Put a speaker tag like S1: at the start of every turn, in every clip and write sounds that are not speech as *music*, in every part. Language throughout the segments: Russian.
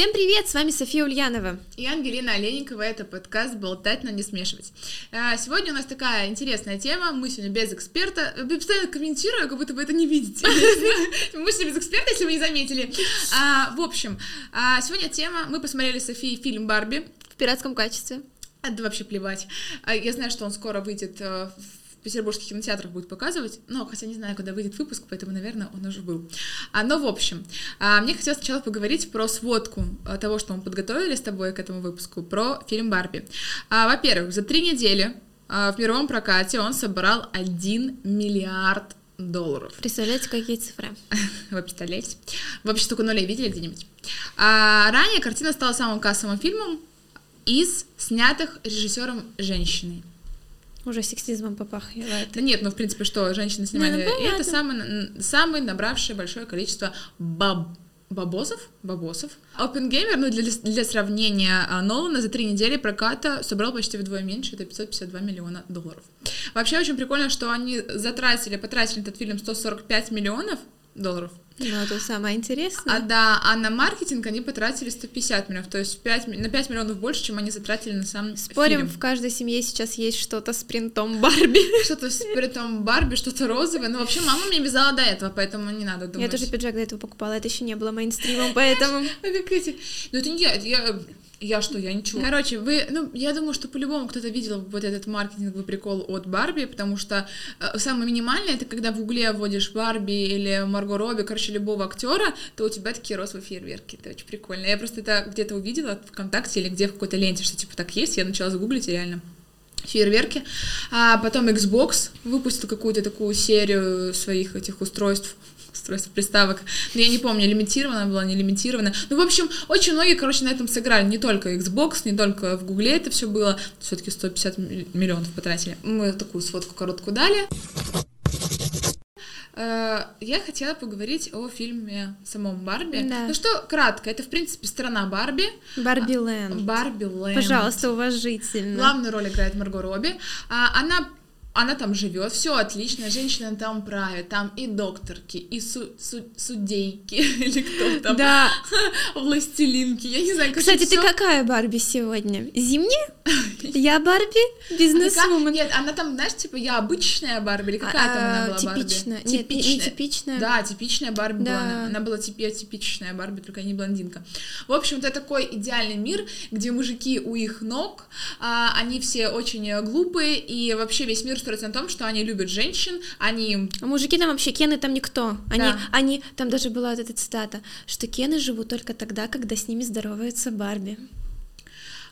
S1: Всем привет, с вами София Ульянова.
S2: И Ангелина Олейникова, это подкаст «Болтать, но не смешивать». А, сегодня у нас такая интересная тема, мы сегодня без эксперта, я постоянно комментирую, как будто вы это не видите. *laughs* Мы сегодня без эксперта, если вы не заметили. А, в общем, а, сегодня тема, мы посмотрели с Софией фильм «Барби».
S1: В пиратском качестве.
S2: Это вообще плевать. Я знаю, что он скоро выйдет э, в петербургских кинотеатрах будет показывать, но хотя не знаю, когда выйдет выпуск, поэтому, наверное, он уже был. А, но, в общем, а, мне хотелось сначала поговорить про сводку а, того, что мы подготовили с тобой к этому выпуску, про фильм «Барби». А, во-первых, за три недели а, в мировом прокате он собрал 1 миллиард долларов.
S1: Представляете, какие цифры? *laughs*
S2: Вы представляете? Вообще столько нулей видели где-нибудь? А, ранее картина стала самым кассовым фильмом из снятых режиссером женщиной.
S1: Уже сексизмом попахивает.
S2: Да нет, ну в принципе что, женщины снимали, ну, это самый, самый набравший большое количество баб бабосов, бабосов. Опенгеймер, ну для, для сравнения, а, Нолана за три недели проката собрал почти вдвое меньше, это 552 миллиона долларов. Вообще очень прикольно, что они затратили, потратили этот фильм 145 миллионов долларов.
S1: Ну, это самое интересное.
S2: А, да, а на маркетинг они потратили 150 миллионов, то есть 5, на 5 миллионов больше, чем они затратили на сам
S1: Спорим,
S2: фильм.
S1: в каждой семье сейчас есть что-то с принтом Барби. *laughs*
S2: Что-то с принтом Барби, что-то розовое. Ну, вообще, мама мне вязала до этого, поэтому не надо думать.
S1: Я тоже пиджак до этого покупала, это еще не было мейнстримом, поэтому... *laughs*
S2: Как эти... Ну, это не я, я я что, я ничего. Короче, вы, ну, я думаю, что по-любому кто-то видел вот этот маркетинговый прикол от Барби, потому что э, самое минимальное, это когда в Гугле вводишь Барби или Марго Робби, короче, любого актера, то у тебя такие розовые фейерверки, это очень прикольно. Я просто это где-то увидела в ВКонтакте или где в какой-то ленте, что типа так есть, я начала загуглить и реально фейерверки. А потом Xbox выпустил какую-то такую серию своих этих устройств, устройств приставок. Но я не помню, лимитирована была, не лимитирована. Ну, в общем, очень многие, короче, на этом сыграли. Не только Xbox, не только в Гугле это все было. Все-таки 150 миллионов потратили. Мы такую сводку короткую дали. Э, я хотела поговорить о фильме самом Барби. Да. Ну что, кратко, это, в принципе, страна Барби.
S1: Барби Лэнд.
S2: Барби Лэнд.
S1: Пожалуйста, уважительно.
S2: Главную роль играет Марго Робби. А, она она там живет, все отлично, женщина там правит, там и докторки, и су су судейки, *laughs* или кто там,
S1: да. *laughs*
S2: властелинки, я не знаю.
S1: Кстати, ты какая Барби сегодня? Зимняя? *laughs* Я Барби? Бизнесвумен?
S2: Нет, она там, знаешь, типа, я обычная Барби, или какая там она была
S1: Барби? Типичная. Нет, не типичная.
S2: Да, типичная Барби была. Она была типичная Барби, только не блондинка. В общем, это такой идеальный мир, где мужики у их ног, а, они все очень глупые, и вообще весь мир строится на том, что они любят женщин, они...
S1: А мужики там вообще, кены там никто. Они, да. они, там даже была вот эта цитата, что кены живут только тогда, когда с ними здоровается Барби.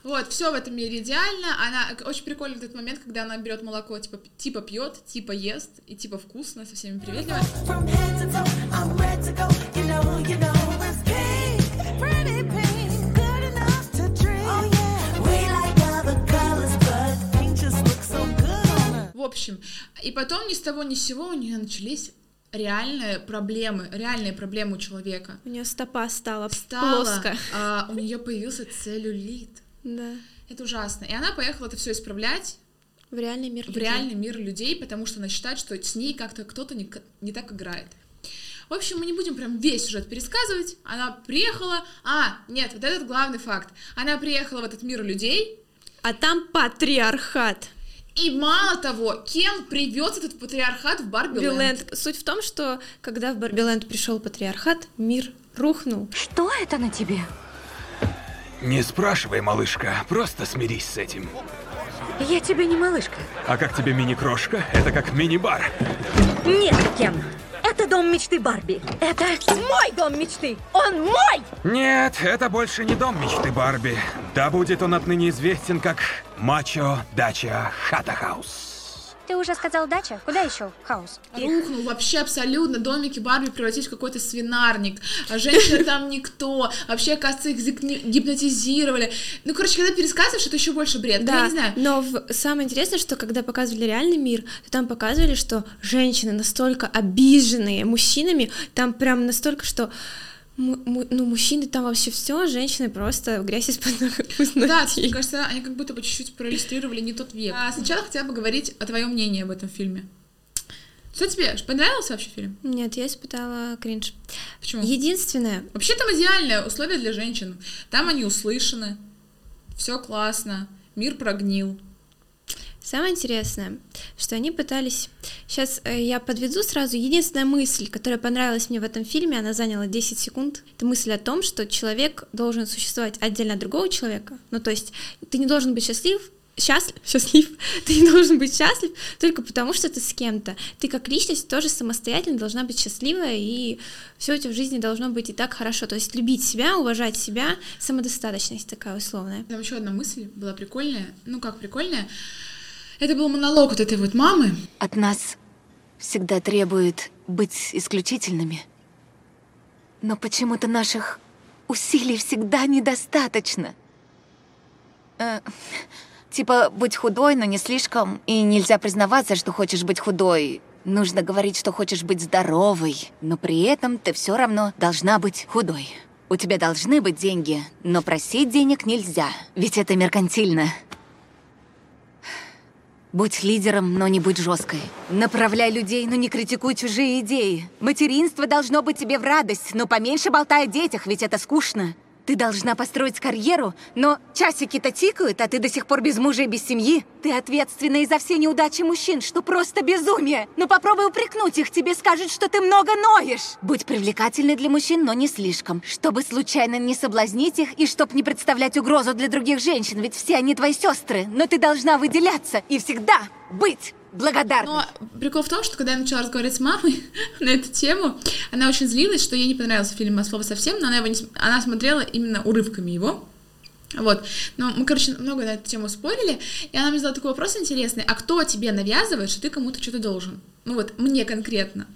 S2: Вот, все в этом мире идеально. Она очень прикольный этот момент, когда она берет молоко, типа, типа пьет, типа ест, и типа вкусно, со всеми приветливо. В общем, и потом ни с того ни с сего у нее начались реальные проблемы, реальные проблемы у человека.
S1: У нее стопа стала, стала плоско.
S2: А, у нее появился целлюлит.
S1: Да.
S2: Это ужасно. И она поехала это все исправлять.
S1: В реальный мир
S2: в людей. реальный мир людей, потому что она считает, что с ней как-то кто-то не, не так играет. В общем, мы не будем прям весь сюжет пересказывать. Она приехала... А, нет, вот этот главный факт. Она приехала в этот мир людей.
S1: А там патриархат.
S2: И мало того, кем привез этот патриархат в Барби-ленд?
S1: Суть в том, что когда в Барби-ленд пришел патриархат, мир рухнул.
S3: Что это на тебе?
S4: Не спрашивай, малышка, просто смирись с этим.
S3: Я тебе не малышка.
S4: А как тебе мини-крошка? Это как мини-бар.
S3: Нет, Кен. Это дом мечты Барби. Это мой дом мечты. Он мой!
S4: Нет, это больше не дом мечты Барби. Да будет он отныне известен как Мачо Дача Хата Хаус.
S3: Ты уже сказал дача? Куда еще? Хаус.
S2: Рухнул вообще абсолютно. Домики Барби превратились в какой-то свинарник. А женщины там никто. Вообще, кажется, их гипнотизировали. Ну, короче, когда пересказываешь, это еще больше бред.
S1: Да,
S2: я не знаю.
S1: но в... самое интересное, что когда показывали реальный мир, то там показывали, что женщины настолько обиженные мужчинами, там прям настолько, что ну, мужчины там вообще все, женщины просто в грязь из-под ног *laughs*
S2: Да, мне кажется, они как будто бы чуть-чуть проиллюстрировали не тот век. А сначала хотела бы говорить о твоем мнении об этом фильме. Что тебе понравился вообще фильм?
S1: Нет, я испытала кринж.
S2: Почему?
S1: Единственное...
S2: Вообще там идеальное условие для женщин. Там они услышаны, все классно, мир прогнил.
S1: Самое интересное, что они пытались... Сейчас э, я подведу сразу. Единственная мысль, которая понравилась мне в этом фильме, она заняла 10 секунд. Это мысль о том, что человек должен существовать отдельно от другого человека. Ну, то есть ты не должен быть счастлив счастлив, *laughs* счастлив, ты не должен быть счастлив только потому, что ты с кем-то. Ты как личность тоже самостоятельно должна быть счастливая, и все у тебя в жизни должно быть и так хорошо. То есть любить себя, уважать себя, самодостаточность такая условная.
S2: Там еще одна мысль была прикольная. Ну как прикольная? Это был монолог вот этой вот мамы.
S5: От нас всегда требует быть исключительными. Но почему-то наших усилий всегда недостаточно. Э, типа, будь худой, но не слишком, и нельзя признаваться, что хочешь быть худой. Нужно говорить, что хочешь быть здоровой, но при этом ты все равно должна быть худой. У тебя должны быть деньги, но просить денег нельзя, ведь это меркантильно. Будь лидером, но не будь жесткой. Направляй людей, но не критикуй чужие идеи. Материнство должно быть тебе в радость, но поменьше болтай о детях, ведь это скучно. Ты должна построить карьеру, но часики-то тикают, а ты до сих пор без мужа и без семьи. Ты ответственна и за все неудачи мужчин, что просто безумие. Но попробуй упрекнуть их, тебе скажут, что ты много ноешь. Будь привлекательной для мужчин, но не слишком, чтобы случайно не соблазнить их и чтоб не представлять угрозу для других женщин, ведь все они твои сестры. Но ты должна выделяться и всегда быть благодарна.
S2: Но прикол в том, что когда я начала разговаривать с мамой *laughs* на эту тему, она очень злилась, что ей не понравился фильм «Слово совсем», но она, его не, она смотрела именно урывками его. Вот. Но мы, короче, много на эту тему спорили, и она мне задала такой вопрос интересный. А кто тебе навязывает, что ты кому-то что-то должен? Ну вот, мне конкретно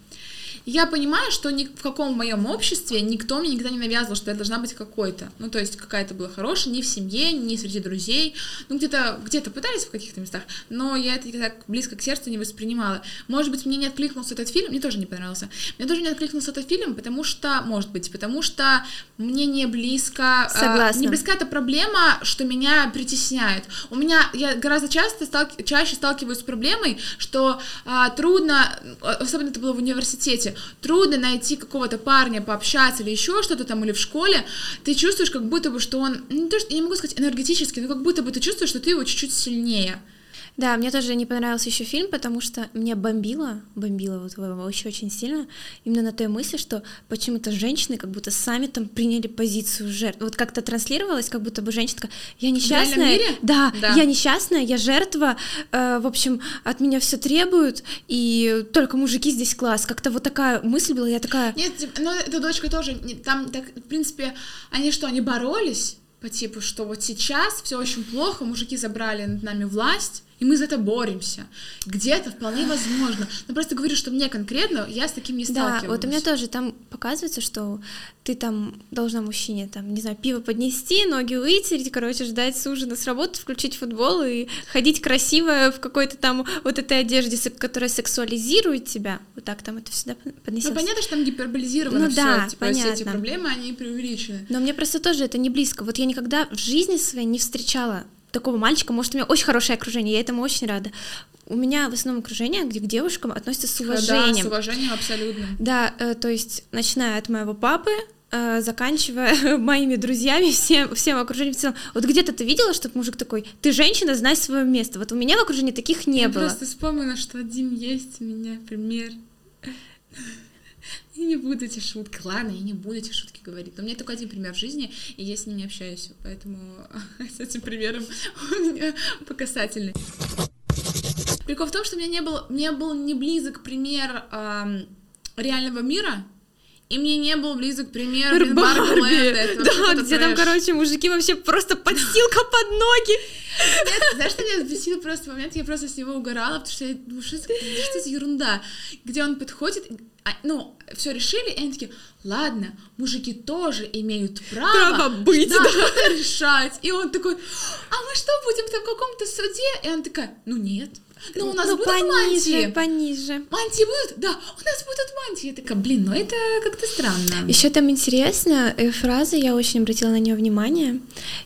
S2: я понимаю, что ни в каком моем обществе никто мне никогда не навязывал, что я должна быть какой-то. Ну, то есть какая-то была хорошая, ни в семье, ни среди друзей. Ну, где-то где пытались в каких-то местах, но я это так близко к сердцу не воспринимала. Может быть, мне не откликнулся этот фильм, мне тоже не понравился. Мне тоже не откликнулся этот фильм, потому что, может быть, потому что мне не близко...
S1: А, Согласна.
S2: Э, не близка эта проблема, что меня притесняет. У меня, я гораздо часто стал, чаще сталкиваюсь с проблемой, что э, трудно, особенно это было в университете, трудно найти какого-то парня, пообщаться или еще что-то там, или в школе, ты чувствуешь, как будто бы, что он, ну, то, что, я не могу сказать энергетически, но как будто бы ты чувствуешь, что ты его чуть-чуть сильнее.
S1: Да, мне тоже не понравился еще фильм, потому что меня бомбило, бомбило вот очень очень сильно, именно на той мысли, что почему-то женщины как будто сами там приняли позицию жертв. Вот как-то транслировалось, как будто бы женщина такая, я несчастная, да, да, я несчастная, я жертва, э, в общем, от меня все требуют, и только мужики здесь класс. Как-то вот такая мысль была, я такая...
S2: Нет, ну эта дочка тоже, там, так, в принципе, они что, они боролись? по типу, что вот сейчас все очень плохо, мужики забрали над нами власть, и мы за это боремся. Где-то вполне возможно. Но просто говорю, что мне конкретно, я с таким не сталкивалась.
S1: Да, вот у меня тоже там показывается, что ты там должна мужчине, там, не знаю, пиво поднести, ноги вытереть, короче, ждать с ужина с работы, включить футбол и ходить красиво в какой-то там вот этой одежде, которая сексуализирует тебя. Вот так там это всегда поднесется.
S2: Ну, понятно, что там гиперболизировано
S1: ну,
S2: все,
S1: да,
S2: типа,
S1: понятно.
S2: все эти проблемы, они преувеличены.
S1: Но мне просто тоже это не близко. Вот я никогда в жизни своей не встречала такого мальчика, может, у меня очень хорошее окружение, я этому очень рада. У меня в основном окружение, где к девушкам относятся с уважением. Да,
S2: с уважением абсолютно.
S1: Да, э, то есть, начиная от моего папы, э, заканчивая *laughs* моими друзьями, всем, всем окружением в целом. Вот где-то ты видела, чтобы мужик такой, ты женщина, знай свое место. Вот у меня в окружении таких не
S2: я
S1: было.
S2: Я просто вспомнила, что один есть у меня пример. *laughs* Я не буду эти шутки. Ладно, я не буду эти шутки говорить. Но у меня только один пример в жизни, и я с ним не общаюсь. Поэтому *laughs* с этим примером *laughs* у меня показательный. Прикол в том, что у меня не был, мне был не близок пример эм, реального мира, и мне не был близок пример
S1: Барби. Да, где там, короче, мужики вообще просто подстилка под ноги.
S2: Нет, знаешь, что меня взбесило просто момент, я просто с него угорала, потому что я думаю, что, что за ерунда, где он подходит, а, ну, все решили, и они такие, ладно, мужики тоже имеют право,
S1: право быть, да,
S2: да. *laughs* решать. И он такой, а мы что, будем там в каком-то суде? И она такая, ну нет. Ну, у нас ну, будут
S1: пониже,
S2: мантии.
S1: пониже.
S2: Мантии будут? Да, у нас будут мантии. Я такая, блин, ну это как-то странно.
S1: Еще там интересно, э, фраза, я очень обратила на нее внимание,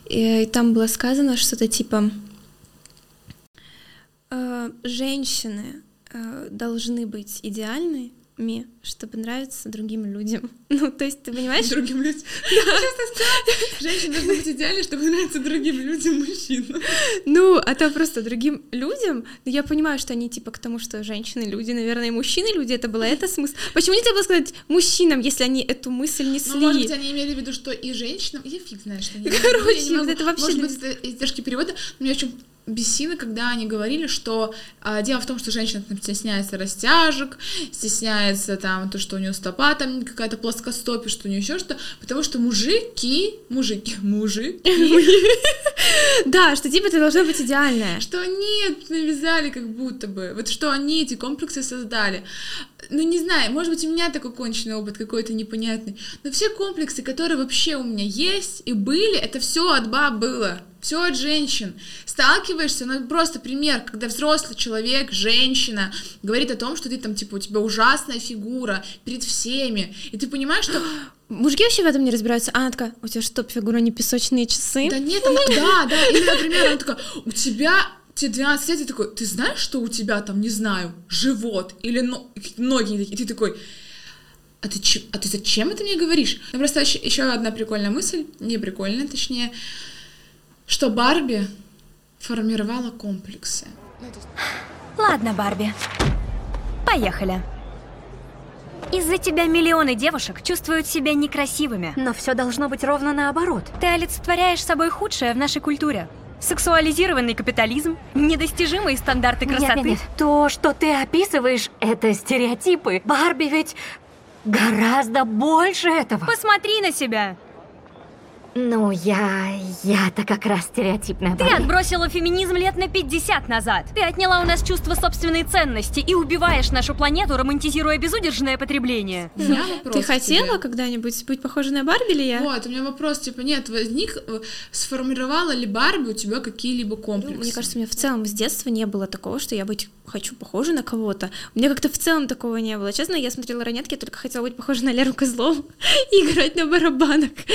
S1: и там было сказано что-то типа «Э, «Женщины э, должны быть идеальны, ми, чтобы нравиться другим людям. *laughs* Ну, то есть, ты понимаешь?
S2: Другим людям. *laughs* Женщина должна быть идеальной, чтобы нравиться другим людям, мужчинам.
S1: Ну, а то просто другим людям, ну, я понимаю, что они типа к тому, что женщины люди, наверное, и мужчины люди, это было это смысл. Почему нельзя было сказать мужчинам, если они эту мысль несли?
S2: Ну, может быть, они имели в виду, что и женщинам, я фиг знаю, что они *laughs*
S1: Короче, вот это вообще...
S2: Может быть, это издержки перевода, но меня очень бесило, когда они говорили, что а, дело в том, что женщина там, стесняется растяжек, стесняется там то, что у нее стопа там какая-то плоскостопие, что у нее еще что, потому что мужики, мужики, *laughs* мужики, *laughs*
S1: да, что типа ты должна быть идеальная,
S2: что нет, навязали как будто бы, вот что они эти комплексы создали, ну не знаю, может быть у меня такой конченый опыт какой-то непонятный, но все комплексы, которые вообще у меня есть и были, это все от баб было, все от женщин. Сталкиваешься, ну просто пример, когда взрослый человек, женщина, говорит о том, что ты там, типа, у тебя ужасная фигура перед всеми, и ты понимаешь, что *gasps*
S1: Мужики вообще в этом не разбираются. А она такая, у тебя что, фигура не песочные часы?
S2: Да нет, она, *laughs* да, да, или, например, она такая, у тебя тебе 12 лет, и такой, ты знаешь, что у тебя там, не знаю, живот или но... ноги, и ты такой, а ты, а ты зачем это мне говоришь? Ну, просто еще, еще одна прикольная мысль, не прикольная, точнее, что Барби формировала комплексы.
S3: Ладно, Барби, поехали. Из-за тебя миллионы девушек чувствуют себя некрасивыми.
S5: Но все должно быть ровно наоборот.
S3: Ты олицетворяешь собой худшее в нашей культуре. Сексуализированный капитализм, недостижимые стандарты красоты. Нет, нет, нет.
S5: То, что ты описываешь, это стереотипы. Барби ведь гораздо больше этого.
S3: Посмотри на себя.
S5: Ну, я... я-то как раз стереотипная
S3: Ты отбросила феминизм лет на 50 назад. Ты отняла у нас чувство собственной ценности и убиваешь нашу планету, романтизируя безудержное потребление. *laughs*
S1: Вопрос Ты хотела когда-нибудь быть похожей на Барби или я?
S2: Вот, у меня вопрос, типа, нет, возник, э, сформировала ли Барби у тебя какие-либо комплексы? Ну,
S1: мне кажется, у меня в целом с детства не было такого, что я быть хочу похожа на кого-то. У меня как-то в целом такого не было. Честно, я смотрела ранетки, я только хотела быть похожа на Леру Козлову *laughs* и играть на барабанах. *laughs*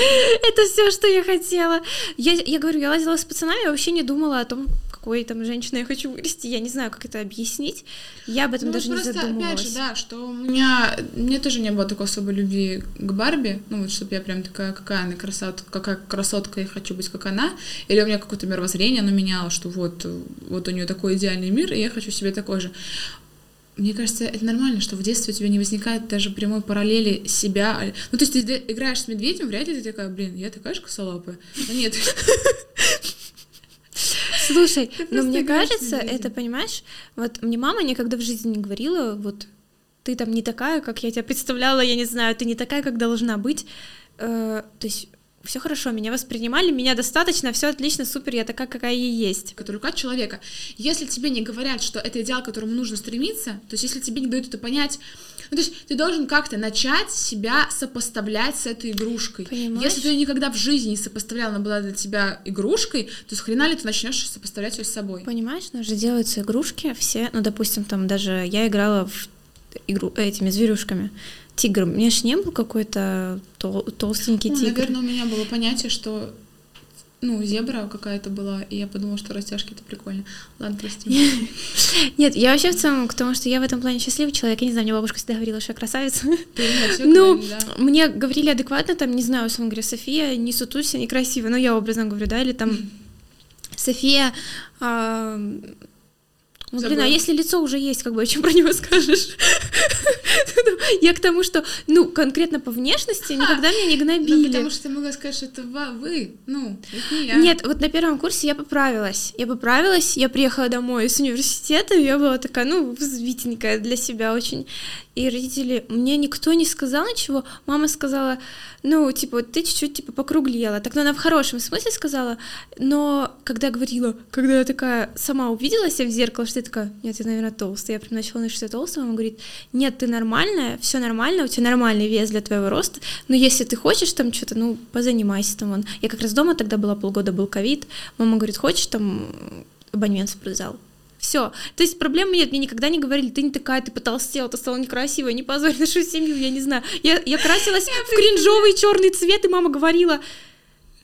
S1: Это все, что я хотела. Я, я говорю, я лазила с пацанами, я вообще не думала о том, какой там женщиной я хочу вырасти. Я не знаю, как это объяснить. Я об этом ну, даже просто, не задумывалась.
S2: опять же, да, что у меня... Мне тоже не было такой особой любви к Барби. Ну, вот, чтобы я прям такая, какая она красотка, какая красотка, я хочу быть как она. Или у меня какое-то мировоззрение, оно меняло, что вот, вот у нее такой идеальный мир, и я хочу себе такой же. Мне кажется, это нормально, что в детстве у тебя не возникает даже прямой параллели себя. Ну, то есть ты играешь с медведем, вряд ли ты такая, блин, я такая же косолапая. Но нет.
S1: Слушай, но мне кажется, это, понимаешь, вот мне мама никогда в жизни не говорила, вот ты там не такая, как я тебя *laughs* представляла, я не знаю, ты не такая, как должна быть. Э, то есть все хорошо, меня воспринимали, меня достаточно, все отлично, супер, я такая, какая я есть.
S2: Который рука человека. Если тебе не говорят, что это идеал, к которому нужно стремиться, то есть если тебе не дают это понять, ну, то есть ты должен как-то начать себя сопоставлять с этой игрушкой. Понимаешь? Если ты никогда в жизни не сопоставлял, она была для тебя игрушкой, то с хрена ли ты начнешь сопоставлять ее с собой?
S1: Понимаешь, у нас же делаются игрушки все, ну, допустим, там даже я играла в игру этими зверюшками тигр. У меня же не был какой-то тол- толстенький ну, тигр.
S2: Наверное, у меня было понятие, что ну, зебра какая-то была, и я подумала, что растяжки это прикольно. Ладно, прости. *laughs*
S1: Нет, я вообще в целом к тому, что я в этом плане счастливый человек. Я не знаю, мне бабушка всегда говорила, что я красавица. *laughs* Ну, мне говорили адекватно, там, не знаю, условно говоря, София, не сутуся, не красиво, но я образно говорю, да, или там София а, ну, блин, а если лицо уже есть, как бы, о чем про него *laughs* скажешь? Я к тому, что, ну, конкретно по внешности никогда меня не гнобили. Ну,
S2: потому что ты могла сказать, что это вы, ну, это не я.
S1: Нет, вот на первом курсе я поправилась. Я поправилась, я приехала домой из университета, я была такая, ну, взвитенькая для себя очень. И родители, мне никто не сказал ничего. Мама сказала, ну, типа, ты чуть-чуть, типа, покруглела. Так, ну, она в хорошем смысле сказала, но когда говорила, когда я такая сама увидела себя в зеркало, что я такая, нет, я, наверное, толстая, я прям начала на что я толстая, мама говорит, нет, ты нормальная, все нормально, у тебя нормальный вес для твоего роста, но если ты хочешь там что-то, ну, позанимайся там, вон. Я как раз дома тогда была полгода, был ковид, мама говорит, хочешь там абонемент в спортзал? Все. То есть проблемы нет. Мне никогда не говорили, ты не такая, ты потолстела, ты стала некрасивая, не позорь нашу семью, я не знаю. Я, я красилась в кринжовый черный цвет, и мама говорила,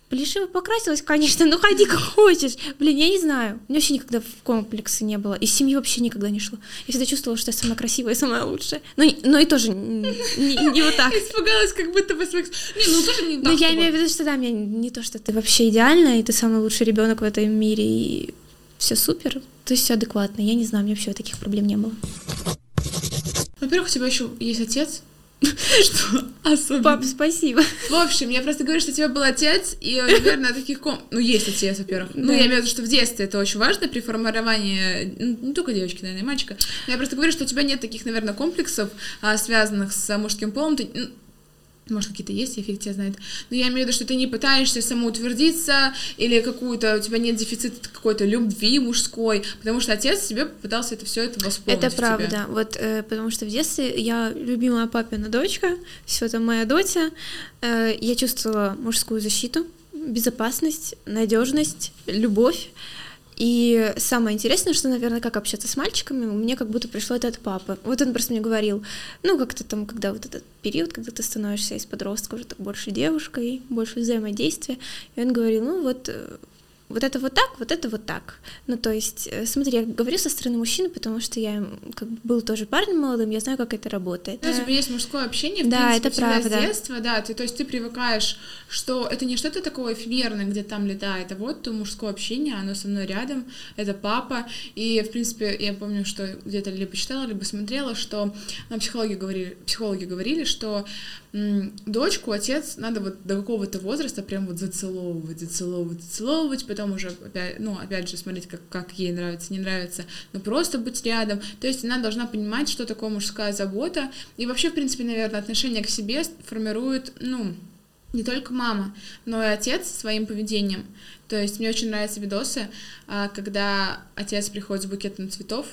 S1: Плешиво покрасилась, конечно, ну ходи как хочешь. Блин, я не знаю. У меня вообще никогда в комплексы не было. Из семьи вообще никогда не шло. Я всегда чувствовала, что я самая красивая и самая лучшая. Но, но и тоже не, не, не вот так.
S2: Испугалась, как будто бы своих... Не, ну тоже не.
S1: Но я имею в виду, что да, мне не то, что ты вообще идеальная, и ты самый лучший ребенок в этом мире, и все супер. То есть все адекватно. Я не знаю, у меня вообще таких проблем не было.
S2: Во-первых, у тебя еще есть отец, Что? Особенно.
S1: Пап, спасибо.
S2: В общем, я просто говорю, что у тебя был отец, и, наверное, таких ком... Ну, есть отец, во-первых. Ну, я имею в виду, что в детстве это очень важно при формировании, ну, не только девочки, наверное, и мальчика. Но я просто говорю, что у тебя нет таких, наверное, комплексов, а, связанных с мужским полом. Ты, может, какие-то есть, я фиг тебя знает. Но я имею в виду, что ты не пытаешься самоутвердиться, или какую-то, у тебя нет дефицита какой-то любви мужской, потому что отец тебе пытался это все это восполнить.
S1: Это правда, тебе. вот, э, потому что в детстве я любимая папина дочка, все это моя доча, э, я чувствовала мужскую защиту, безопасность, надежность, любовь. И самое интересное, что, наверное, как общаться с мальчиками, мне как будто пришло это от папы. Вот он просто мне говорил, ну, как-то там, когда вот этот период, когда ты становишься из подростка уже так больше девушкой, больше взаимодействия, и он говорил, ну, вот э, вот это вот так, вот это вот так. Ну, то есть, э, смотри, я говорю со стороны мужчины, потому что я как бы был тоже парнем молодым, я знаю, как это работает.
S2: Ну, типа, есть мужское общение, в
S1: да,
S2: принципе,
S1: это правда.
S2: с детства, да, ты, то есть ты привыкаешь, что это не что-то такое эфемерное, где там летает, а вот то мужское общение, оно со мной рядом, это папа, и, в принципе, я помню, что где-то либо читала, либо смотрела, что на психологии говорили, психологи говорили, что дочку отец надо вот до какого-то возраста прям вот зацеловывать, зацеловывать, зацеловывать, потом уже опять, ну, опять же, смотреть, как, как ей нравится, не нравится, но просто быть рядом. То есть она должна понимать, что такое мужская забота. И вообще, в принципе, наверное, отношение к себе формирует, ну, не только мама, но и отец своим поведением. То есть мне очень нравятся видосы, а, когда отец приходит с букетом цветов,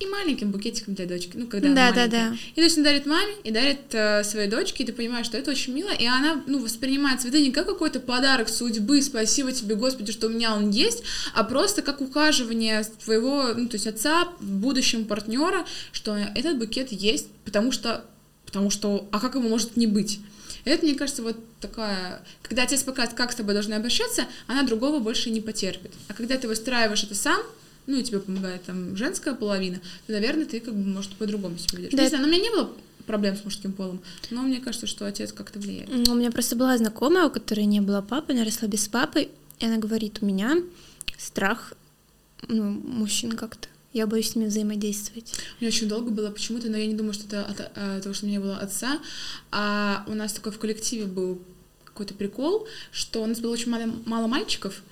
S2: и маленьким букетиком для дочки, ну, когда да, она. Да, да. И то есть он дарит маме и дарит э, своей дочке, и ты понимаешь, что это очень мило, и она, ну, воспринимает цветы не как какой-то подарок судьбы, спасибо тебе, Господи, что у меня он есть, а просто как ухаживание твоего, ну, то есть отца, будущего партнера, что этот букет есть, потому что, потому что, а как ему может не быть? Это, мне кажется, вот такая... Когда отец показывает, как с тобой должны обращаться, она другого больше не потерпит. А когда ты выстраиваешь это сам, ну, и тебе помогает там женская половина, то, наверное, ты как бы, может, по-другому себя ведешь. Да. Не знаю, но у меня не было проблем с мужским полом, но мне кажется, что отец как-то влияет.
S1: У меня просто была знакомая, у которой не было папы, она росла без папы, и она говорит, у меня страх ну, мужчин как-то. Я боюсь с ними взаимодействовать.
S2: У меня очень долго было почему-то, но я не думаю, что это от, от того, что у меня было отца. А у нас такой в коллективе был какой-то прикол, что у нас было очень мало, мало мальчиков,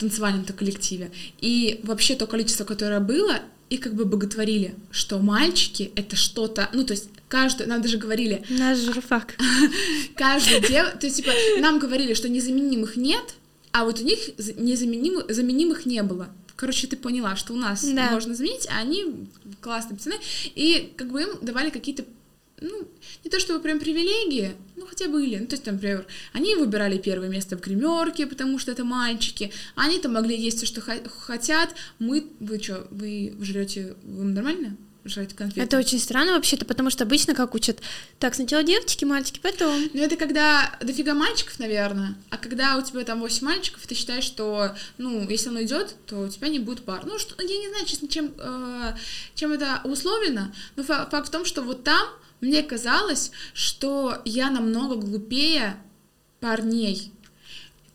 S2: танцевальном-то коллективе. И вообще то количество, которое было, и как бы боготворили, что мальчики — это что-то, ну, то есть каждую, нам даже говорили...
S1: Наш журфак. *laughs*
S2: Каждую дев... То есть, типа, нам говорили, что незаменимых нет, а вот у них незаменимых заменимых не было. Короче, ты поняла, что у нас да. можно заменить, а они классные пацаны. И как бы им давали какие-то ну, не то чтобы прям привилегии, ну, хотя были. Ну, то есть, там, например, они выбирали первое место в гримерке, потому что это мальчики, они там могли есть все, что хотят. Мы, вы что, вы жрете, вы нормально? жрать конфеты.
S1: Это очень странно вообще-то, потому что обычно как учат, так, сначала девочки, мальчики, потом.
S2: Ну, это когда дофига мальчиков, наверное, а когда у тебя там 8 мальчиков, ты считаешь, что, ну, если оно идет, то у тебя не будет пар. Ну, что, я не знаю, честно, чем, э, чем это условлено, но факт в том, что вот там мне казалось, что я намного глупее парней.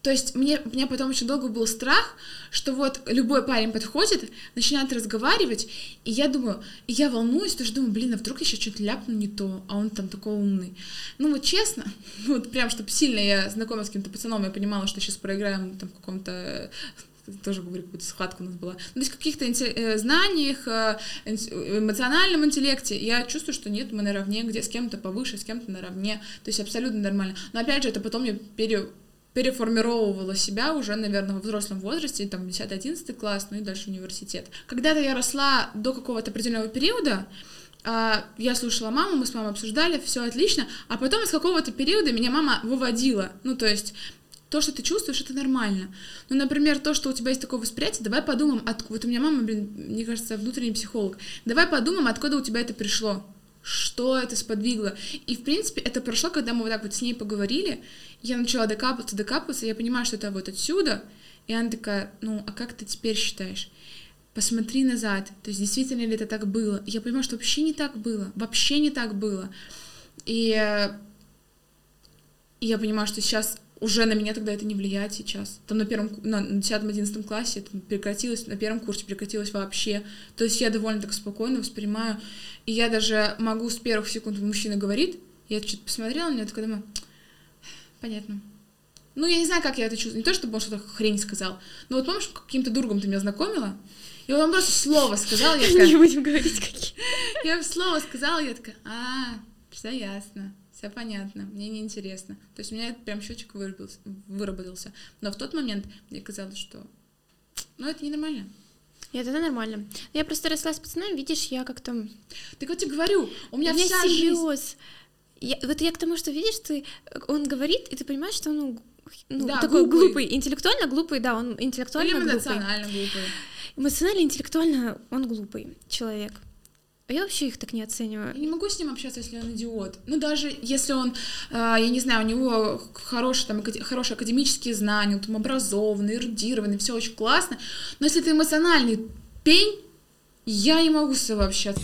S2: То есть мне, меня потом очень долго был страх, что вот любой парень подходит, начинает разговаривать, и я думаю, и я волнуюсь, тоже думаю, блин, а вдруг я сейчас что-то ляпну не то, а он там такой умный. Ну вот честно, *laughs* вот прям, чтобы сильно я знакомилась с каким-то пацаном, я понимала, что сейчас проиграем там в каком-то тоже говорю, какую-то схватка у нас была. Ну, то есть в каких-то э, знаниях, э, эмоциональном интеллекте я чувствую, что нет, мы наравне, где с кем-то повыше, с кем-то наравне, то есть абсолютно нормально. Но опять же, это потом я пере, переформировывала себя уже, наверное, во взрослом возрасте, там, 10-11 класс, ну и дальше университет. Когда-то я росла до какого-то определенного периода, а, я слушала маму, мы с мамой обсуждали, все отлично, а потом из какого-то периода меня мама выводила, ну, то есть то, что ты чувствуешь, это нормально. Ну, например, то, что у тебя есть такое восприятие, давай подумаем, от... вот у меня мама, блин, мне кажется, внутренний психолог, давай подумаем, откуда у тебя это пришло, что это сподвигло. И, в принципе, это прошло, когда мы вот так вот с ней поговорили, я начала докапываться, докапываться, я понимаю, что это вот отсюда, и она такая, ну, а как ты теперь считаешь? Посмотри назад, то есть действительно ли это так было? Я понимаю, что вообще не так было, вообще не так было. И, и я понимаю, что сейчас уже на меня тогда это не влияет сейчас. Там на первом, на, на 10-11 классе это прекратилось, на первом курсе прекратилось вообще. То есть я довольно так спокойно воспринимаю. И я даже могу с первых секунд мужчина говорит, я что-то посмотрела на него, такая думаю, понятно. Ну, я не знаю, как я это чувствую. Не то, чтобы он что-то хрень сказал. Но вот помнишь, каким-то другом ты меня знакомила? И он просто слово сказал, я такая...
S1: Не будем говорить, какие.
S2: Я слово сказала, я такая, а, все ясно все понятно, мне не интересно. То есть у меня прям счетчик выработался, выработался. Но в тот момент мне казалось, что ну это ненормально.
S1: И это нормально. Я просто росла с пацаном, видишь, я как-то...
S2: Так вот я говорю, у меня, меня вся жизнь...
S1: Я, вот я к тому, что видишь, ты, он говорит, и ты понимаешь, что он ну, да, такой глупый. глупый, интеллектуально глупый, да, он интеллектуально Или
S2: глупый. эмоционально глупый.
S1: Эмоционально, интеллектуально он глупый человек. А я вообще их так не оцениваю.
S2: Я не могу с ним общаться, если он идиот. Ну, даже если он, э, я не знаю, у него хорошие, там, хорошие академические знания, он там образованный, эрудированный, все очень классно. Но если ты эмоциональный пень, я не могу с тобой общаться.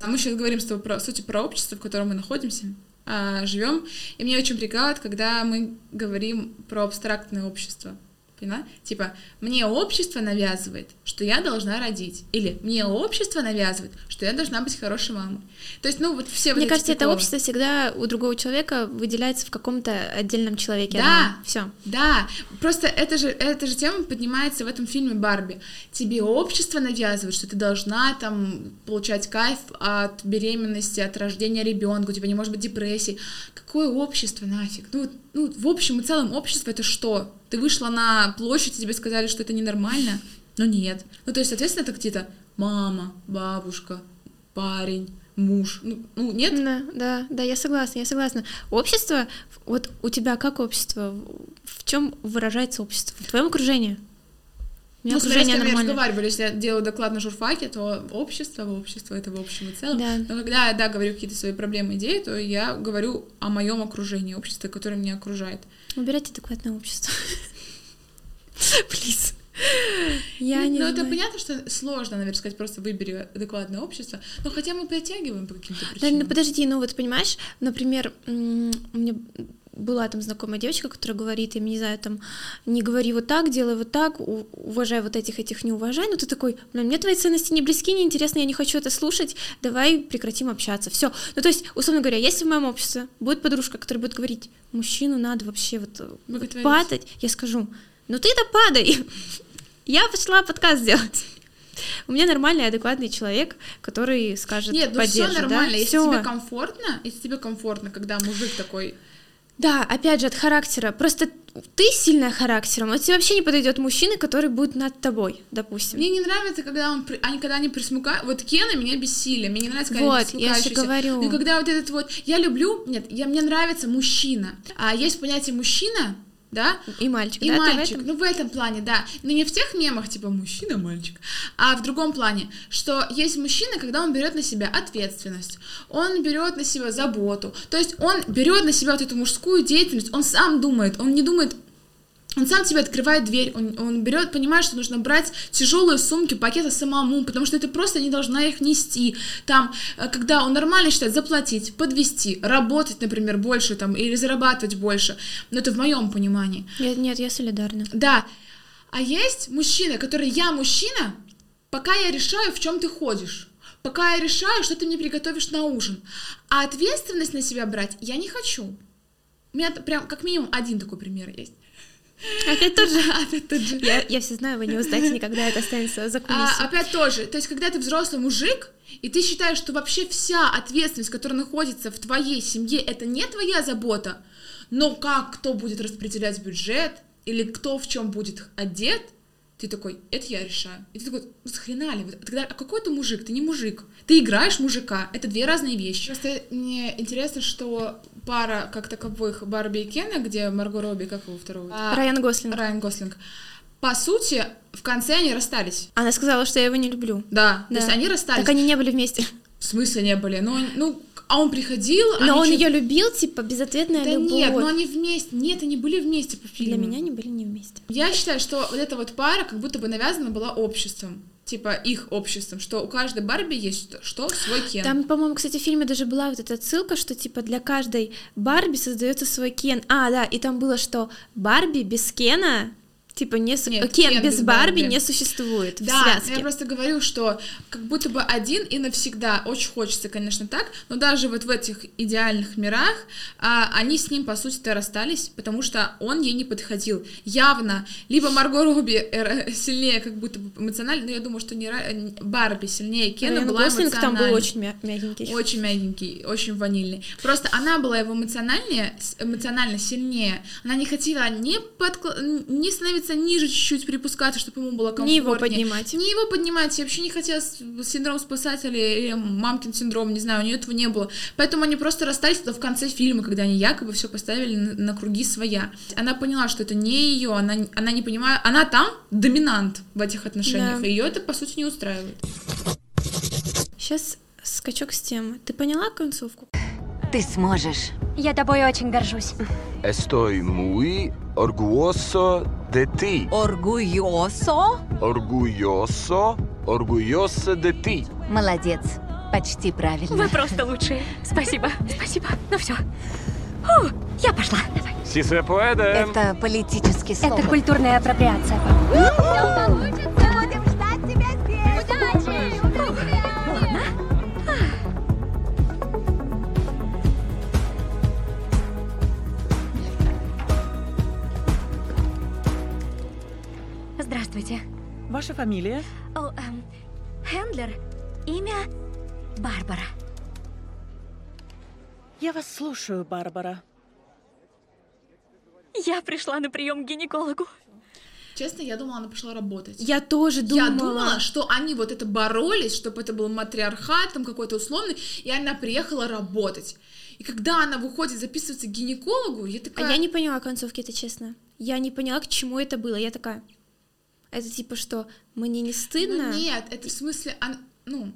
S2: А мы сейчас говорим с тобой про сути про общество, в котором мы находимся, э, живем. И мне очень прикалывает, когда мы говорим про абстрактное общество. Поняла? Типа, мне общество навязывает, что я должна родить. Или мне общество навязывает, что я должна быть хорошей мамой. То есть, ну, вот все
S1: Мне
S2: вот
S1: кажется, это общество всегда у другого человека выделяется в каком-то отдельном человеке.
S2: Да,
S1: все.
S2: Да, просто это же, эта же тема поднимается в этом фильме Барби. Тебе общество навязывает, что ты должна там получать кайф от беременности, от рождения ребенка, у тебя не может быть депрессии. Какое общество нафиг? Ну, ну, в общем и целом, общество это что? Ты вышла на площадь, и тебе сказали, что это ненормально? Но нет. Ну, то есть, соответственно, это где-то мама, бабушка, парень, муж. Ну, ну, нет?
S1: Да, да, да, я согласна, я согласна. Общество, вот у тебя как общество? В чем выражается общество? В твоем окружении?
S2: Меня ну, смотря с кем я разговариваю, если я делаю доклад на журфаке, то общество, общество это в общем и целом. Да. Но когда я, да, говорю какие-то свои проблемы, идеи, то я говорю о моем окружении, обществе, которое меня окружает.
S1: Убирайте адекватное общество. *laughs* Плиз. Я
S2: ну,
S1: не
S2: ну, это понятно, что сложно, наверное, сказать, просто выбери адекватное общество, но хотя мы притягиваем по каким-то причинам.
S1: Да, ну подожди, ну вот понимаешь, например, меня была там знакомая девочка, которая говорит, я не знаю, там, не говори вот так, делай вот так, уважай вот этих, этих не уважай, но ну, ты такой, блин, мне твои ценности не близки, не интересны, я не хочу это слушать, давай прекратим общаться, все. Ну, то есть, условно говоря, если в моем обществе будет подружка, которая будет говорить, мужчину надо вообще вот падать, я скажу, ну ты-то падай, *laughs* я пошла подкаст сделать. У меня нормальный, адекватный человек, который скажет,
S2: Нет, ну все нормально, да? если всё. тебе комфортно, если тебе комфортно, когда мужик такой
S1: да, опять же, от характера. Просто ты сильная характером, а тебе вообще не подойдет мужчина, который будет над тобой, допустим.
S2: Мне не нравится, когда он, они когда они присмыкают, вот Кена меня бесили, мне не нравится,
S1: когда вот, они я же говорю.
S2: Но когда вот этот вот, я люблю, нет, я, мне нравится мужчина, а есть понятие мужчина, да?
S1: И мальчик,
S2: и
S1: да?
S2: мальчик. В ну, в этом плане, да. Но не в тех мемах, типа мужчина-мальчик, а в другом плане, что есть мужчина, когда он берет на себя ответственность, он берет на себя заботу, то есть он берет на себя вот эту мужскую деятельность, он сам думает, он не думает он сам тебе открывает дверь, он, он берет, понимает, что нужно брать тяжелые сумки, пакеты самому, потому что ты просто не должна их нести. Там, э, когда он нормально считает заплатить, подвести, работать, например, больше там, или зарабатывать больше. Но это в моем понимании.
S1: Нет, нет, я солидарна.
S2: Да. А есть мужчина, который я мужчина, пока я решаю, в чем ты ходишь пока я решаю, что ты мне приготовишь на ужин. А ответственность на себя брать я не хочу. У меня прям как минимум один такой пример есть.
S1: Опять тоже? Опять тот же. Я, я все знаю, вы не узнаете никогда, это останется за кулисами.
S2: А, опять тоже. То есть, когда ты взрослый мужик, и ты считаешь, что вообще вся ответственность, которая находится в твоей семье, это не твоя забота, но как кто будет распределять бюджет, или кто в чем будет одет, ты такой, это я решаю. И ты такой, ну схрена ли? Тогда, а какой ты мужик? Ты не мужик. Ты играешь мужика. Это две разные вещи. Просто мне интересно, что пара как таковых Барби и Кена, где Марго Робби, как его второго?
S1: А, Райан Гослинг.
S2: Райан Гослинг. По сути, в конце они расстались.
S1: Она сказала, что я его не люблю.
S2: Да, да. то есть они расстались.
S1: Так они не были вместе.
S2: В смысле не были? Ну, ну а он приходил,
S1: но он ее любил, типа безответная
S2: да
S1: любовь.
S2: Нет, но они вместе, нет, они были вместе по фильму.
S1: Для меня они были не вместе.
S2: Я считаю, что вот эта вот пара как будто бы навязана была обществом типа их обществом, что у каждой Барби есть что свой Кен.
S1: Там, по-моему, кстати, в фильме даже была вот эта ссылка, что типа для каждой Барби создается свой Кен. А, да, и там было, что Барби без Кена Типа не су... Нет, Кен, Кен без, без Барби, Барби не существует
S2: да, в связке. я просто говорю, что как будто бы один и навсегда. Очень хочется, конечно, так, но даже вот в этих идеальных мирах а, они с ним, по сути-то, расстались, потому что он ей не подходил. Явно. Либо Марго Робби э, сильнее как будто бы эмоционально, но я думаю, что не Барби сильнее Кена Райан была Гослинг
S1: там был очень мягенький.
S2: Очень мягенький, очень ванильный. Просто она была его эмоциональнее, эмоционально сильнее. Она не хотела не, подкл... не становиться становиться ниже чуть-чуть, припускаться, чтобы ему было комфортнее.
S1: Не его поднимать.
S2: Не его поднимать. Я вообще не хотела синдром спасателя или мамкин синдром, не знаю, у нее этого не было. Поэтому они просто расстались в конце фильма, когда они якобы все поставили на, на круги своя. Она поняла, что это не ее, она, она не понимает, она там доминант в этих отношениях, да. и ее это, по сути, не устраивает.
S1: Сейчас скачок с темы. Ты поняла концовку?
S5: Ты сможешь.
S3: Я тобой очень горжусь.
S6: Estoy muy orgulloso de ti.
S5: Orgulloso?
S6: Orgulloso, orgulloso de ti.
S5: Молодец. Почти правильно.
S3: Вы просто лучшие. Спасибо, спасибо. Ну все. Фу, я пошла. Давай.
S6: Si se puede.
S5: Это политический слово.
S3: Это культурная апроприация.
S7: Ваша фамилия?
S3: О, эм, Хендлер. Имя Барбара.
S7: Я вас слушаю, Барбара.
S3: Я пришла на прием к гинекологу.
S2: Честно, я думала, она пошла работать.
S1: Я тоже думала.
S2: Я думала, что они вот это боролись, чтобы это был матриархат там какой-то условный, и она приехала работать. И когда она выходит записываться к гинекологу, я такая...
S1: А я не поняла концовки, это честно. Я не поняла, к чему это было. Я такая... Это типа что, мне не стыдно?
S2: Ну, нет, это в смысле, он, ну,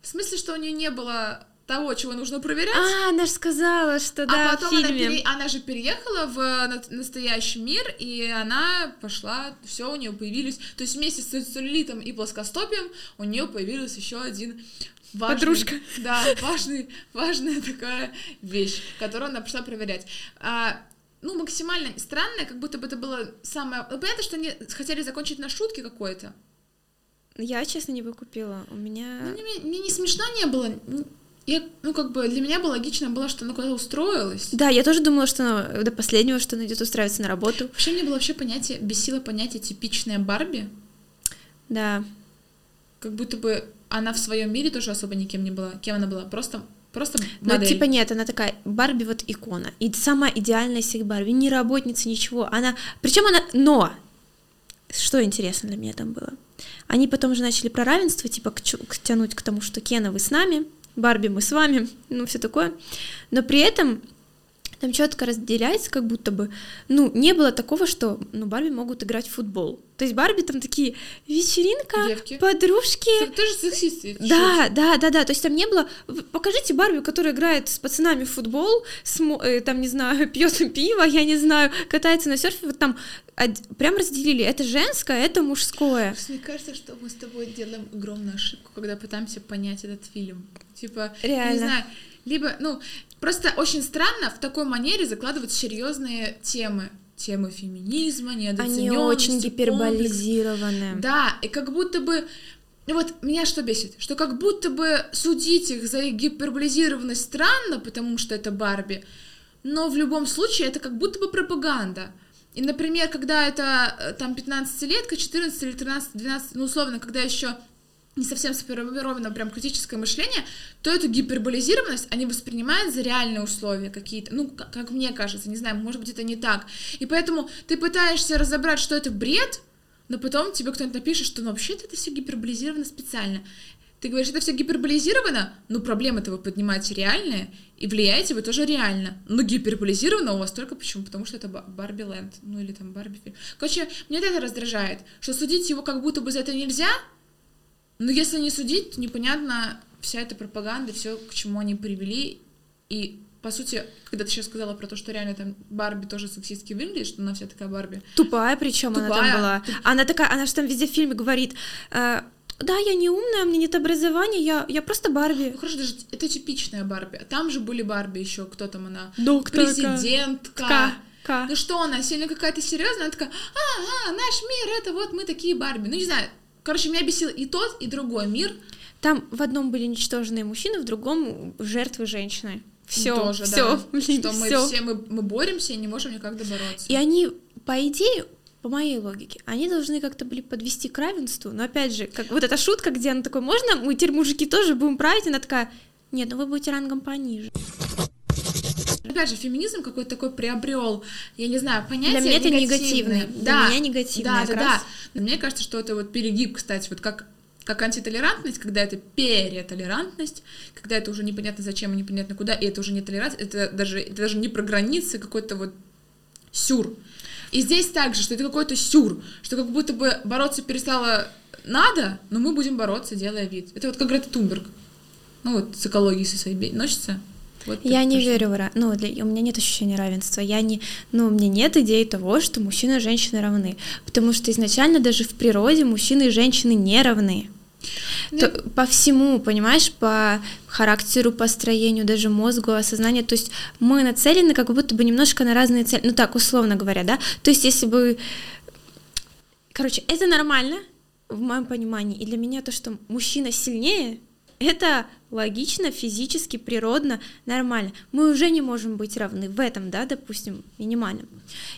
S2: в смысле, что у нее не было того, чего нужно проверять.
S1: А, она же сказала, что
S2: а
S1: да,
S2: потом
S1: в фильме.
S2: Она, пере... она же переехала в настоящий мир, и она пошла, все у нее появились, то есть вместе с целлюлитом и плоскостопием у нее появилась еще один
S1: важный, Подружка.
S2: Да, важный, важная такая вещь, которую она пошла проверять. А, ну, максимально странное, как будто бы это было самое... Ну, понятно, что они хотели закончить на шутке какой-то.
S1: Я, честно, не выкупила. У меня...
S2: Ну, мне, мне не смешно не было. Я, ну, как бы, для меня было логично было, что она куда-то устроилась.
S1: Да, я тоже думала, что она до последнего, что она идет устраиваться на работу.
S2: Вообще, мне было вообще понятие, бесило понятие типичная Барби.
S1: Да.
S2: Как будто бы она в своем мире тоже особо никем не была. Кем она была? Просто Просто
S1: Ну, типа нет, она такая, Барби вот икона. И самая идеальная из всех Барби, не работница, ничего. Она, причем она, но, что интересно для меня там было, они потом же начали про равенство, типа, к, к, тянуть к тому, что Кена, вы с нами, Барби, мы с вами, *laughs* ну, все такое. Но при этом там четко разделяется, как будто бы, ну, не было такого, что, ну, Барби могут играть в футбол. То есть Барби там такие вечеринка, Девки. подружки.
S2: Ты тоже сексист.
S1: Да, да, да, да. То есть там не было. Покажите Барби, которая играет с пацанами в футбол, смо... Э, там не знаю, *laughs* пьет пиво, я не знаю, катается на серфе, вот там прям разделили. Это женское, это мужское.
S2: Мне кажется, что мы с тобой делаем огромную ошибку, когда пытаемся понять этот фильм. Типа,
S1: Реально.
S2: не знаю, либо, ну, Просто очень странно в такой манере закладывать серьезные темы темы феминизма,
S1: неодоцененности. Они очень гиперболизированы.
S2: Да, и как будто бы вот меня что бесит, что как будто бы судить их за их гиперболизированность странно, потому что это Барби, но в любом случае это как будто бы пропаганда. И, например, когда это э, там 15-летка, 14 или 13, 12, ну, условно, когда еще не совсем сформировано прям критическое мышление, то эту гиперболизированность они воспринимают за реальные условия какие-то, ну, как, как мне кажется, не знаю, может быть, это не так. И поэтому ты пытаешься разобрать, что это бред, но потом тебе кто-нибудь напишет, что ну, вообще-то это все гиперболизировано специально. Ты говоришь, это все гиперболизировано, ну, проблемы-то вы поднимаете реальные, и влияете вы тоже реально. Но гиперболизировано у вас только почему? Потому что это Барби Ленд, ну, или там Барби. Короче, мне это раздражает, что судить его как будто бы за это нельзя, Но если не судить, то непонятно вся эта пропаганда, все, к чему они привели. И, по сути, когда ты сейчас сказала про то, что реально там Барби тоже сексистски выглядит, что она вся такая Барби.
S1: Тупая причем она там была. Она такая, она же там везде в фильме говорит, э, да, я не умная, у меня нет образования, я, я просто Барби.
S2: Ну хорошо, даже это типичная Барби. А там же были Барби еще, кто там она?
S1: Докторка.
S2: Президентка.
S1: К. К.
S2: Ну что она, сильно какая-то серьезная? Она такая, а, а, наш мир, это вот мы такие Барби. Ну не знаю, короче, меня бесил и тот, и другой мир.
S1: Там в одном были ничтожные мужчины, в другом жертвы женщины. Все,
S2: Тоже,
S1: все,
S2: да. *laughs*
S1: блин,
S2: что мы
S1: всё.
S2: все мы, мы боремся и не можем никак добороться.
S1: И они, по идее, по моей логике, они должны как-то были подвести к равенству, но опять же, как вот эта шутка, где она такой, можно мы теперь мужики тоже будем править, она такая, нет, ну вы будете рангом пониже.
S2: Опять же, феминизм какой-то такой приобрел, я не знаю, понятие
S1: Для меня это негативный, для
S2: Да,
S1: меня негативный
S2: да, да, да. Но мне кажется, что это вот перегиб, кстати, вот как как антитолерантность, когда это перетолерантность, когда это уже непонятно зачем и непонятно куда, и это уже не толерантность, это даже, это даже не про границы, какой-то вот сюр. И здесь также, что это какой-то сюр, что как будто бы бороться перестало надо, но мы будем бороться, делая вид. Это вот как Грета Тунберг. Ну вот с экологией со своей носится. Вот
S1: Я не верю в ра... ну, для... у меня нет ощущения равенства. Я не, ну, у меня нет идеи того, что мужчины и женщины равны, потому что изначально даже в природе мужчины и женщины не равны.
S2: Ну,
S1: То- по всему, понимаешь, по характеру, по строению, даже мозгу, осознанию. То есть мы нацелены как будто бы немножко на разные цели. Ну так, условно говоря, да. То есть если бы... Короче, это нормально в моем понимании. И для меня то, что мужчина сильнее, это логично, физически, природно, нормально. Мы уже не можем быть равны в этом, да, допустим, минимальном.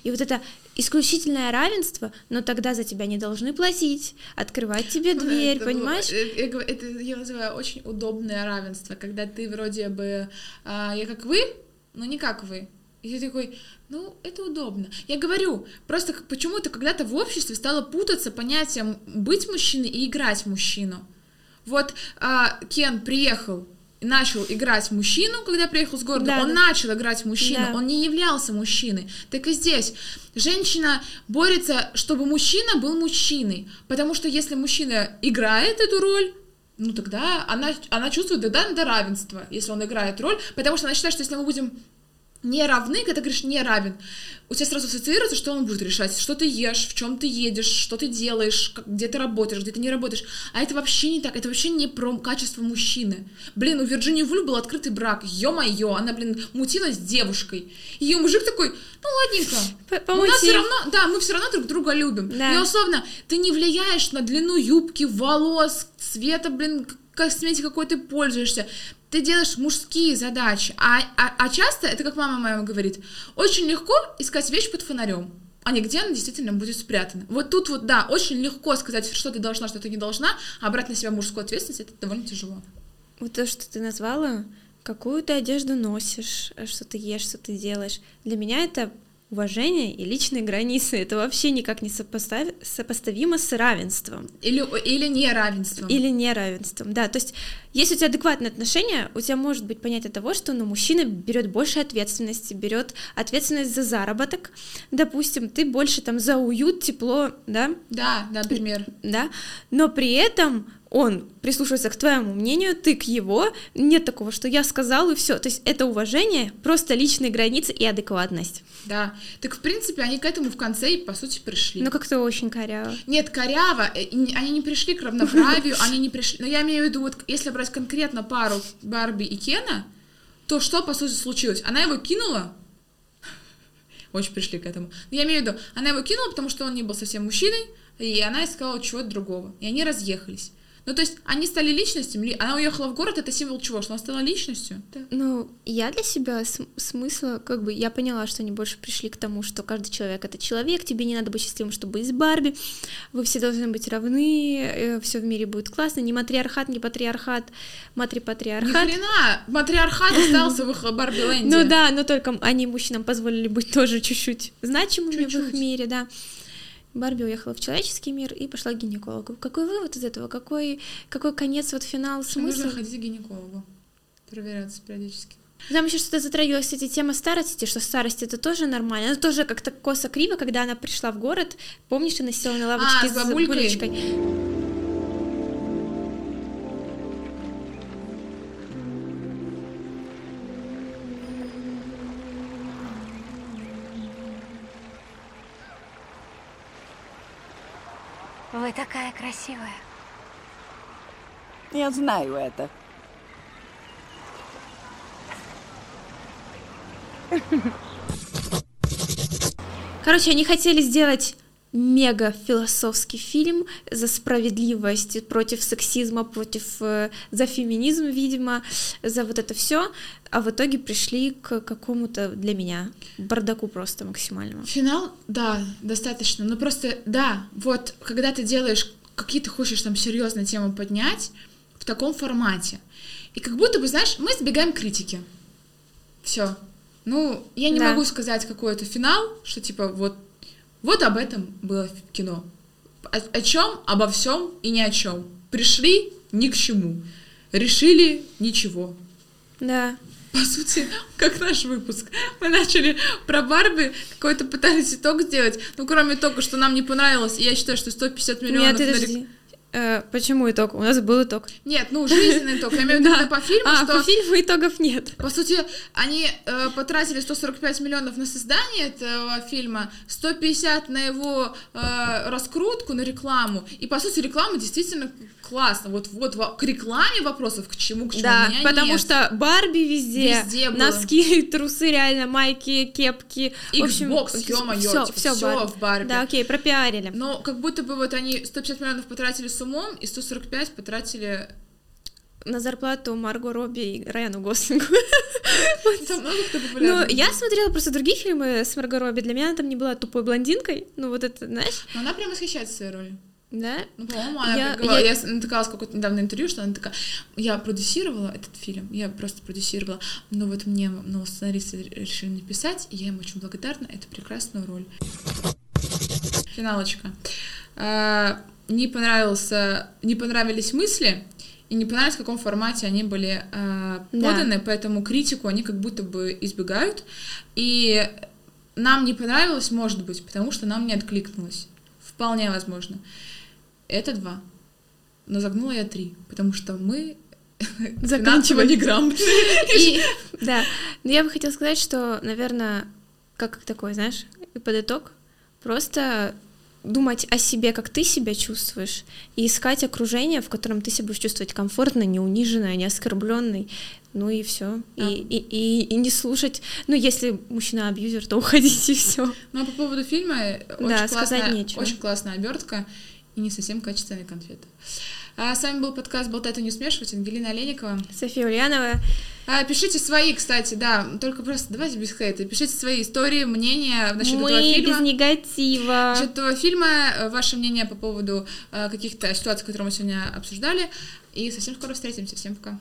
S1: И вот это исключительное равенство, но тогда за тебя не должны платить, открывать тебе дверь,
S2: Это
S1: понимаешь?
S2: э, говорю, Это я называю очень удобное равенство, когда ты вроде бы а, я как вы, но не как вы. И ты такой, ну, это удобно. Я говорю, просто почему-то когда-то в обществе стало путаться понятие быть мужчиной и играть мужчину. Вот а, Кен приехал и начал играть мужчину, когда приехал с города,
S1: Да,
S2: он
S1: да.
S2: начал играть мужчину,
S1: Да.
S2: он не являлся мужчиной. Так и здесь. Женщина борется, чтобы мужчина был мужчиной, потому что если мужчина играет эту роль, ну тогда она, она чувствует тогда до равенства, если он играет роль, потому что она считает, что если мы будем не равны, когда ты говоришь не равен, у тебя сразу ассоциируется, что он будет решать, что ты ешь, в чем ты едешь, что ты делаешь, как- где ты работаешь, где ты не работаешь. А это вообще не так, это вообще не про качество мужчины. Блин, у Вирджинии Вульф был открытый брак, ё-моё, она, блин, мутила с девушкой. Ее мужик такой, ну ладненько, у нас все равно, да, мы все равно друг друга любим.
S1: Да.
S2: И условно, ты не влияешь на длину юбки, волос, цвета, блин, косметикой, какой ты пользуешься. Ты делаешь мужские задачи. А, а, а часто, это как мама моя говорит, очень легко искать вещь под фонарем а не где она действительно будет спрятана. Вот тут вот, да, очень легко сказать, что ты должна, что ты не должна, а брать на себя мужскую ответственность, это довольно тяжело.
S1: Вот то, что ты назвала, какую ты одежду носишь, э, что ты ешь, что ты делаешь. Для меня это уважение и личные границы. Это вообще никак не сопостав- сопоставимо с равенством
S2: Или, или неравенство.
S1: или неравенством. Да, то есть если у тебя адекватное отношение, у тебя может быть понятие того, что ну, мужчина берет больше ответственности, берет ответственность за заработок. Допустим, ты больше там за уют, тепло, да,
S2: Да, да, пример.
S1: да, но при этом он прислушивается к твоему мнению, ты к его, нет такого, что я сказал и все. То есть это уважение, просто личные границы и адекватность.
S2: Да. Так, в принципе, они к этому в конце и, по сути, пришли.
S1: Ну как-то очень коряво.
S2: Нет, коряво, э, они не пришли к равноправию, они не пришли... Но я имею в виду, вот если брать конкретно пару Барби и Кена, то что, по сути, случилось? Она его кинула, очень пришли к этому. Но я имею в виду, она его кинула, потому что он не был совсем мужчиной, и она искала чего-то другого. И они разъехались. Ну, то есть, они стали личностями, ли- она уехала в город, это символ чего? Что она стала личностью?
S1: Ну, я для себя см- смысла, как бы, я поняла, что они больше пришли к тому, что каждый человек это человек, тебе не надо быть счастливым, чтобы быть с Барби, вы все должны быть равны, все в мире будет классно, не матриархат, не патриархат,
S2: Ни
S1: матри-патриархат.
S2: хрена! Матриархат остался в их Барби Ленде.
S1: Ну да, но только они мужчинам позволили быть тоже чуть-чуть значимыми в их
S2: Чуть-чуть.
S1: мире, да. Барби уехала в человеческий мир и пошла к гинекологу. Какой вывод из этого? Какой, какой конец, вот финал,
S2: Что нужно
S1: смысл?
S2: ходить к гинекологу. Проверяться периодически.
S1: Там еще что-то затрагивалась, кстати, тема старости, что старость это тоже нормально. Она тоже как-то косо криво, когда она пришла в город. Помнишь, она села на лавочке
S2: А, с бабулькой?
S5: Вы такая красивая.
S7: Я знаю это.
S1: Короче, они хотели сделать мега философский фильм за справедливость, против сексизма, против э, за феминизм, видимо, за вот это все, а в итоге пришли к какому-то для меня бардаку просто максимальному.
S2: Финал, да, достаточно. Но просто, да, вот когда ты делаешь какие ты хочешь там серьезные темы поднять в таком формате, и как будто бы, знаешь, мы избегаем критики. Все. Ну, я не
S1: Да.
S2: могу сказать какой это финал, что типа вот вот об этом было кино. О, о чем? Обо всем и ни о чем. Пришли ни к чему. Решили ничего.
S1: Да.
S2: По сути, как наш выпуск. Мы начали про Барби, какой-то пытались итог сделать. Ну, кроме того, что нам не понравилось, и я считаю, что 150 миллионов...
S1: Нет,
S2: на
S1: подожди. Э, почему итог? У нас был итог.
S2: Нет, ну, жизненный итог. Я имею в виду *laughs* по фильму,
S1: А,
S2: что...
S1: по фильму итогов нет.
S2: По сути, они э, потратили 145 миллионов на создание этого фильма, 150 на его э, раскрутку, на рекламу. И, по сути, реклама действительно классно. Вот, вот во- к рекламе вопросов, к чему, к чему
S1: Да,
S2: у меня
S1: потому
S2: нет.
S1: что Барби везде,
S2: Везде было.
S1: носки, *laughs* трусы реально, майки, кепки, в общем,
S2: Xbox, ё-моё,
S1: все,
S2: типа,
S1: все
S2: всё в Барби.
S1: Да, окей, пропиарили.
S2: Но как будто бы вот они 150 миллионов потратили умом, и 145 потратили...
S1: На зарплату Марго Робби и Райану Гослингу. *laughs* Ну, я смотрела просто другие фильмы с Марго Робби. Для меня она там не была тупой блондинкой. Ну, вот это, знаешь,
S2: Но она прям восхищается своей ролью.
S1: да?
S2: Ну, по-моему, она
S1: Я-
S2: говорила.
S1: я-
S2: Я, натыкалась в какое-то недавно интервью, что она такая, я продюсировала этот фильм, я просто продюсировала, но вот мне ну, сценаристы решили написать, и я им очень благодарна, это прекрасную роль. Финалочка. Не понравился, не понравились мысли, и не понравилось, в каком формате они были
S1: Да.
S2: поданы, поэтому критику они как будто бы избегают. И нам не понравилось, может быть, потому что нам не откликнулось. Вполне возможно. Это два. Но загнула я три, потому что мы *laughs*
S1: Заканчивали.
S2: неграмотные.
S1: И, да, но я бы хотела сказать, что, наверное, как такой, знаешь, и под итог, просто думать о себе, как ты себя чувствуешь, и искать окружение, в котором ты себя будешь чувствовать комфортно, не униженной, не оскорбленной, ну и все. И,
S2: Да.
S1: и, и, и не слушать. Ну, если мужчина абьюзер, то *laughs* уходить и все.
S2: Ну, а по поводу фильма, э, очень,
S1: Да, сказать
S2: классная,
S1: нечего.
S2: очень классная обертка и не совсем качественные конфеты. А с вами был подкаст «Болтать и не смешивать», Ангелина Олейникова.
S1: София Ульянова.
S2: А, пишите свои, кстати, да, только просто давайте без хейта. Пишите свои истории, мнения насчет
S1: Мы
S2: этого фильма.
S1: без негатива.
S2: Насчет этого фильма, э, ваше мнение по поводу э, каких-то ситуаций, которые мы сегодня обсуждали. И совсем скоро встретимся. Всем пока.